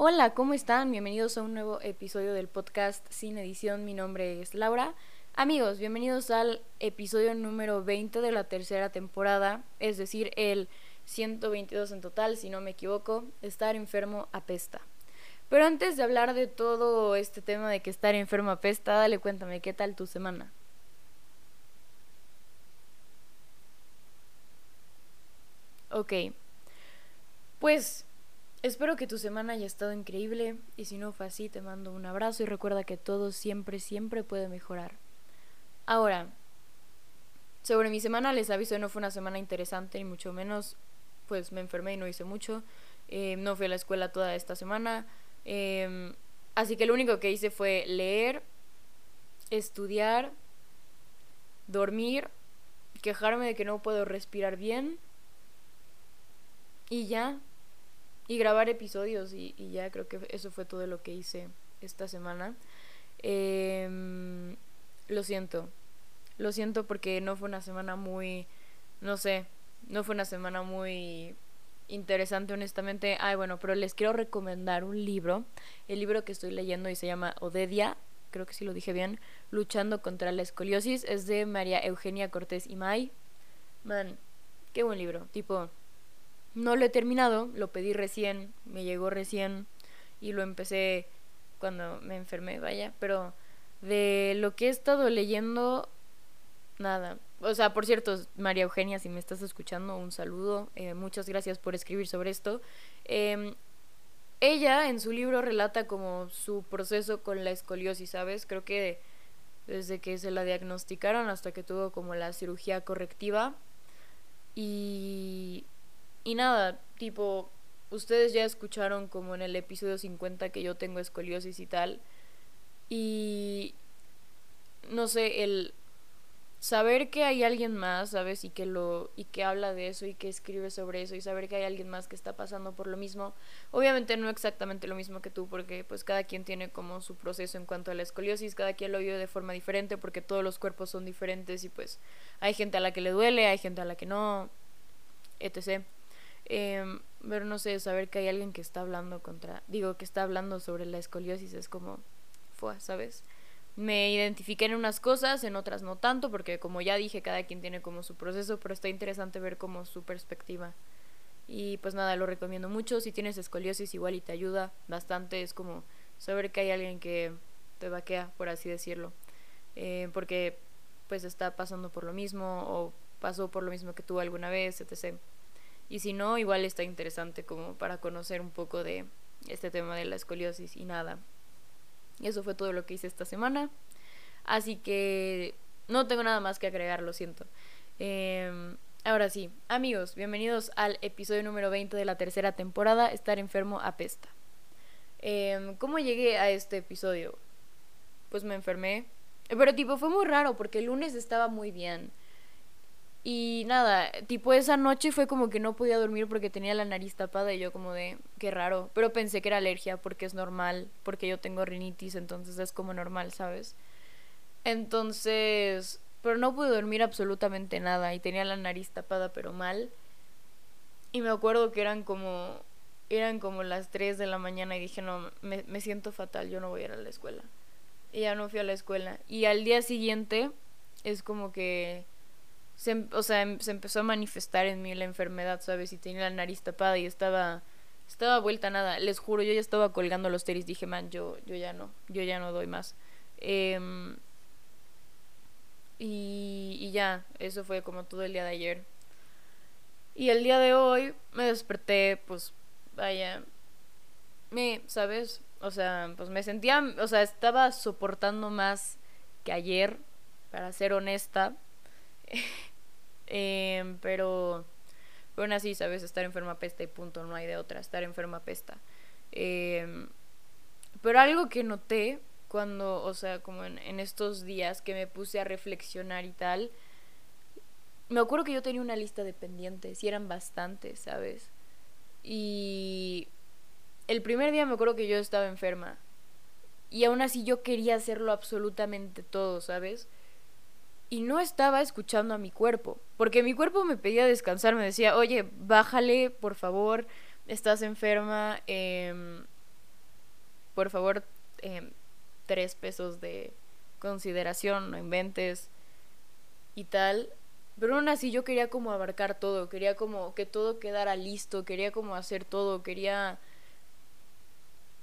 Hola, ¿cómo están? Bienvenidos a un nuevo episodio del podcast Sin Edición. Mi nombre es Laura. Amigos, bienvenidos al episodio número 20 de la tercera temporada, es decir, el 122 en total, si no me equivoco. Estar enfermo apesta. Pero antes de hablar de todo este tema de que estar enfermo apesta, dale cuéntame, ¿qué tal tu semana? Ok. Pues espero que tu semana haya estado increíble y si no fue así te mando un abrazo y recuerda que todo siempre, siempre puede mejorar. Ahora, sobre mi semana les aviso, no fue una semana interesante ni mucho menos, pues me enfermé y no hice mucho, eh, no fui a la escuela toda esta semana, em, así que lo único que hice fue leer, estudiar, dormir, quejarme de que no puedo respirar bien y ya. Y grabar episodios y, ya creo que eso fue todo lo que hice esta semana. Em, lo siento. Lo siento porque no fue una semana muy, no sé, no fue una semana muy interesante honestamente. Ay, bueno, pero les quiero recomendar un libro. El libro que estoy leyendo y se llama Odedia, creo que sí lo dije bien, Luchando contra la escoliosis. Es de María Eugenia Cortés y May. Man, qué buen libro. Tipo, no lo he terminado, lo pedí recién, me llegó recién y lo empecé cuando me enfermé, vaya, pero de lo que he estado leyendo, nada. O sea, por cierto, María Eugenia, si me estás escuchando, un saludo. Eh, muchas gracias por escribir sobre esto. Em, ella en su libro relata como su proceso con la escoliosis, ¿sabes? Creo que desde que se la diagnosticaron hasta que tuvo como la cirugía correctiva. Y y nada, tipo, ustedes ya escucharon como en el episodio 50 que yo tengo escoliosis y tal. Y no sé, el saber que hay alguien más, ¿sabes? Y que lo y que habla de eso y que escribe sobre eso y saber que hay alguien más que está pasando por lo mismo. Obviamente no exactamente lo mismo que tú porque pues cada quien tiene como su proceso en cuanto a la escoliosis, cada quien lo vive de forma diferente porque todos los cuerpos son diferentes y pues hay gente a la que le duele, hay gente a la que no, etc. Eh, pero no sé, saber que hay alguien que está hablando contra, digo, que está hablando sobre la escoliosis es como, fue, ¿sabes? Me identifiqué en unas cosas, en otras no tanto, porque como ya dije, cada quien tiene como su proceso, pero está interesante ver como su perspectiva. Y pues nada, lo recomiendo mucho. Si tienes escoliosis igual y te ayuda bastante, es como saber que hay alguien que te vaquea, por así decirlo. Eh, porque pues está pasando por lo mismo o pasó por lo mismo que tú alguna vez, etc. Y si no, igual está interesante como para conocer un poco de este tema de la escoliosis y nada. Eso fue todo lo que hice esta semana. Así que no tengo nada más que agregar, lo siento. Em, ahora sí, amigos, bienvenidos al episodio número 20 de la tercera temporada, Estar enfermo apesta. Eh, ¿Cómo llegué a este episodio? Pues me enfermé. Pero tipo, fue muy raro porque el lunes estaba muy bien. Y nada, tipo esa noche fue como que no podía dormir porque tenía la nariz tapada y yo como de, qué raro. Pero pensé que era alergia porque es normal, porque yo tengo rinitis, entonces es como normal, ¿sabes? Entonces, pero no pude dormir absolutamente nada y tenía la nariz tapada pero mal. Y me acuerdo que eran como, eran como las 3 de la mañana y dije, no, me, me siento fatal, yo no voy a ir a la escuela. Y ya no fui a la escuela. Y al día siguiente es como que se, em, o sea, em, se empezó a manifestar en mí la enfermedad, ¿sabes? Y tenía la nariz tapada y estaba estaba vuelta a nada. Les juro, yo ya estaba colgando los teris. Dije, man, yo, yo ya no, yo ya no doy más. Em, y, y ya, eso fue como todo el día de ayer. Y el día de hoy me desperté, pues, vaya, me, ¿sabes? O sea, pues me sentía, o sea, estaba soportando más que ayer, para ser honesta. Em, pero, bueno, así, ¿sabes? Estar enferma pesta y punto, no hay de otra, estar enferma pesta. Em, pero algo que noté cuando, o sea, como en, en estos días que me puse a reflexionar y tal, me acuerdo que yo tenía una lista de pendientes y eran bastantes, ¿sabes? Y el primer día me acuerdo que yo estaba enferma. Y aún así yo quería hacerlo absolutamente todo, ¿sabes? Y no estaba escuchando a mi cuerpo, porque mi cuerpo me pedía descansar, me decía, oye, bájale, por favor, estás enferma, eh, por favor, eh, tres pesos de consideración, no inventes y tal. Pero aún así yo quería como abarcar todo, quería como que todo quedara listo, quería como hacer todo, quería...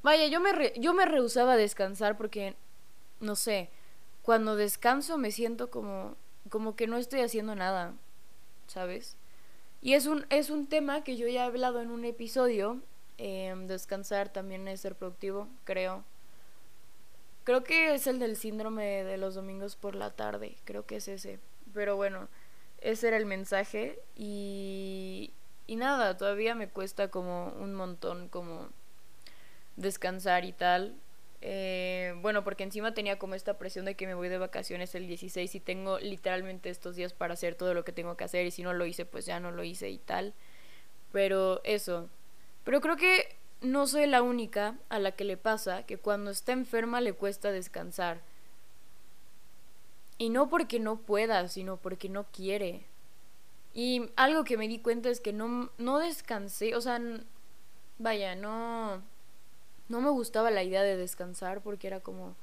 Vaya, yo me, yo me rehusaba a descansar porque, no sé, cuando descanso me siento como, como que no estoy haciendo nada, ¿sabes? Y es un, es un tema que yo ya he hablado en un episodio. Em, descansar también es ser productivo, creo. Creo que es el del síndrome de los domingos por la tarde, creo que es ese. Pero bueno, ese era el mensaje y, y nada, todavía me cuesta como un montón como descansar y tal. Eh, bueno, porque encima tenía como esta presión de que me voy de vacaciones el 16 y tengo literalmente estos días para hacer todo lo que tengo que hacer y si no lo hice pues ya no lo hice y tal. Pero eso. Pero creo que no soy la única a la que le pasa que cuando está enferma le cuesta descansar. Y no porque no pueda, sino porque no quiere. Y algo que me di cuenta es que no, no descansé, o sea, vaya, no no me gustaba la idea de descansar porque era como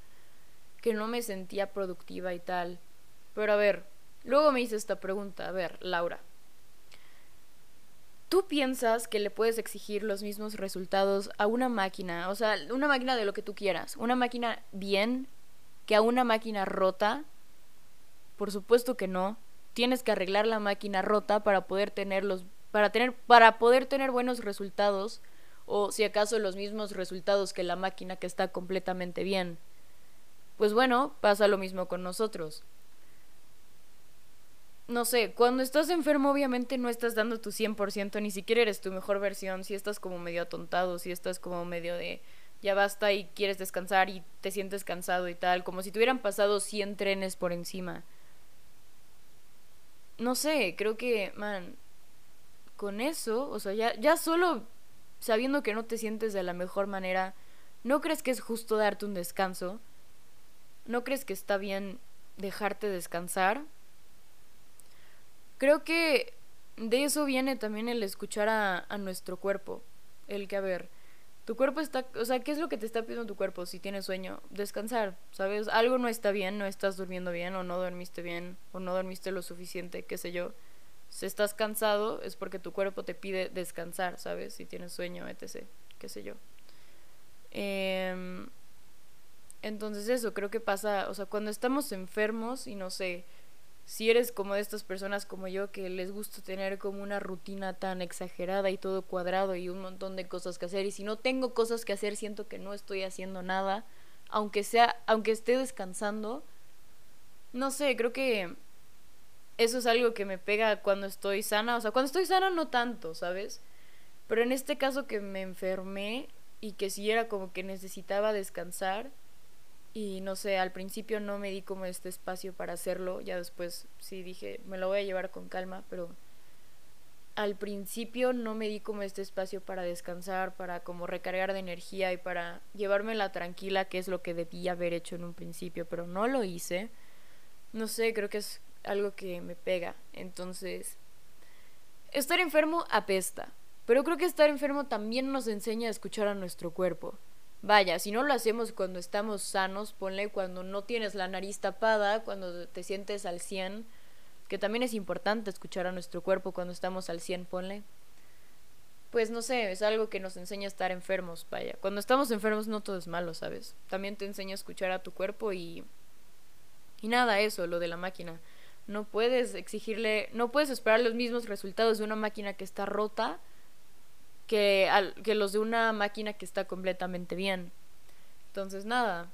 que no me sentía productiva y tal. Pero a ver, luego me hice esta pregunta, a ver, Laura. ¿Tú piensas que le puedes exigir los mismos resultados a una máquina? O sea, una máquina de lo que tú quieras. Una máquina bien que a una máquina rota. Por supuesto que no. Tienes que arreglar la máquina rota para poder tener los para tener para poder tener buenos resultados o si acaso los mismos resultados que la máquina que está completamente bien. Pues bueno, pasa lo mismo con nosotros. No sé, cuando estás enfermo obviamente no estás dando tu 100%, ni siquiera eres tu mejor versión, si estás como medio atontado, si estás como medio de ya basta y quieres descansar y te sientes cansado y tal, como si te hubieran pasado 100 trenes por encima. No sé, creo que, man, con eso, o sea, ya, ya solo sabiendo que no te sientes de la mejor manera, ¿no crees que es justo darte un descanso? ¿No crees que está bien dejarte descansar? Creo que de eso viene también el escuchar a, a nuestro cuerpo. El que, a ver, tu cuerpo está, o sea, ¿qué es lo que te está pidiendo tu cuerpo si tienes sueño? Descansar, ¿sabes? Algo no está bien, no estás durmiendo bien o no dormiste bien o no dormiste lo suficiente, qué sé yo si estás cansado es porque tu cuerpo te pide descansar, ¿sabes? Si tienes sueño, etc. qué sé yo. Em, entonces eso, creo que pasa, o sea, cuando estamos enfermos y no sé, si eres como de estas personas como yo que les gusta tener como una rutina tan exagerada y todo cuadrado y un montón de cosas que hacer y si no tengo cosas que hacer siento que no estoy haciendo nada, aunque sea, aunque esté descansando, no sé, creo que eso es algo que me pega cuando estoy sana. O sea, cuando estoy sana no tanto, ¿sabes? Pero en este caso que me enfermé y que sí era como que necesitaba descansar y no sé, al principio no me di como este espacio para hacerlo, ya después sí dije, me lo voy a llevar con calma, pero al principio no me di como este espacio para descansar, para como recargar de energía y para llevármela tranquila, que es lo que debía haber hecho en un principio, pero no lo hice. No sé, creo que es algo que me pega. Entonces, estar enfermo apesta. Pero creo que estar enfermo también nos enseña a escuchar a nuestro cuerpo. Vaya, si no lo hacemos cuando estamos sanos, ponle cuando no tienes la nariz tapada, cuando te sientes al 100, que también es importante escuchar a nuestro cuerpo cuando estamos al 100, ponle. Pues no sé, es algo que nos enseña a estar enfermos, vaya. Cuando estamos enfermos no todo es malo, ¿sabes? También te enseña a escuchar a tu cuerpo y... Y nada, eso, lo de la máquina no puedes exigirle, no puedes esperar los mismos resultados de una máquina que está rota que, al, que los de una máquina que está completamente bien. Entonces, nada,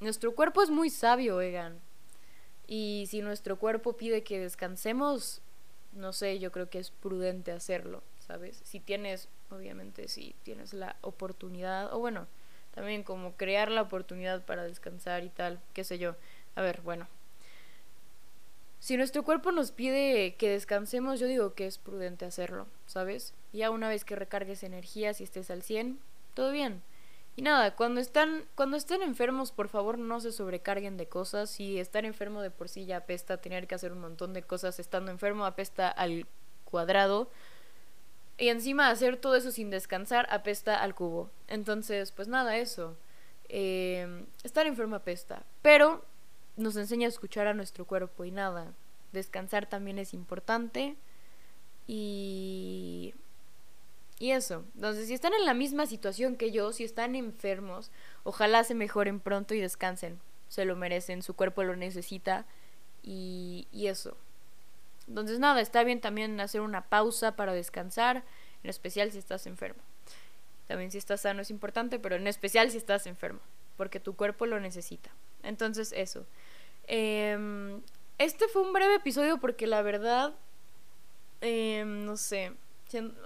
nuestro cuerpo es muy sabio, Egan. Y si nuestro cuerpo pide que descansemos, no sé, yo creo que es prudente hacerlo, ¿sabes? Si tienes, obviamente, si tienes la oportunidad, o bueno, también como crear la oportunidad para descansar y tal, qué sé yo. A ver, bueno, si nuestro cuerpo nos pide que descansemos, yo digo que es prudente hacerlo, ¿sabes? Ya una vez que recargues energías y estés al 100, todo bien. Y nada, cuando están, cuando estén enfermos, por favor no se sobrecarguen de cosas. Si estar enfermo de por sí ya apesta, tener que hacer un montón de cosas estando enfermo apesta al cuadrado. Y encima hacer todo eso sin descansar apesta al cubo. Entonces, pues nada, eso. Eh, estar enferma pesta. Pero nos enseña a escuchar a nuestro cuerpo y nada. Descansar también es importante. Y... Y eso. Entonces, si están en la misma situación que yo, si están enfermos, ojalá se mejoren pronto y descansen. Se lo merecen, su cuerpo lo necesita. Y, y eso. Entonces, nada, está bien también hacer una pausa para descansar, en especial si estás enfermo. También si estás sano es importante, pero en especial si estás enfermo, porque tu cuerpo lo necesita. Entonces, eso. Em, este fue un breve episodio porque la verdad, em, no sé,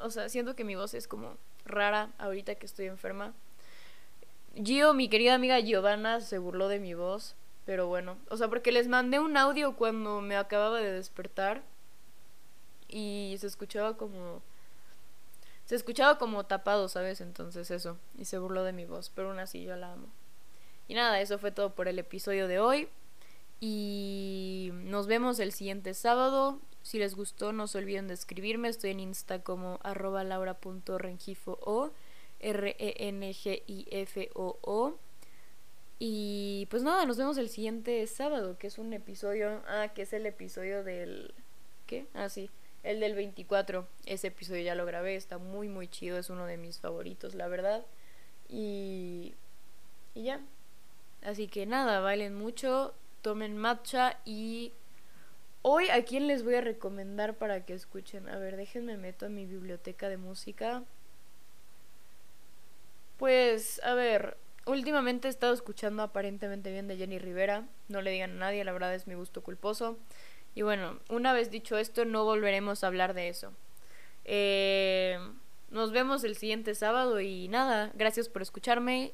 o sea, siento que mi voz es como rara ahorita que estoy enferma. Gio, mi querida amiga Giovanna, se burló de mi voz, pero bueno, o sea, porque les mandé un audio cuando me acababa de despertar y se escuchaba como se escuchaba como tapado, ¿sabes? Entonces eso, y se burló de mi voz, pero aún así yo la amo. Y nada, eso fue todo por el episodio de hoy. Y nos vemos el siguiente sábado. Si les gustó, no se olviden de escribirme. Estoy en Insta como arroba laura.rengifo R-E-N-G-I-F-O-O. Y pues nada, nos vemos el siguiente sábado, que es un episodio. Ah, que es el episodio del. ¿Qué? Ah, sí. El del 24. Ese episodio ya lo grabé. Está muy, muy chido. Es uno de mis favoritos, la verdad. Y. Y ya. Así que nada, bailen mucho, tomen matcha y hoy a quién les voy a recomendar para que escuchen. A ver, déjenme meto a mi biblioteca de música. Pues, a ver, últimamente he estado escuchando aparentemente bien de Jenny Rivera. No le digan a nadie, la verdad es mi gusto culposo. Y bueno, una vez dicho esto, no volveremos a hablar de eso. Eh, nos vemos el siguiente sábado y nada, gracias por escucharme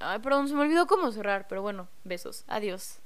Ay, perdón, se me olvidó cómo cerrar, pero bueno, besos. Adiós.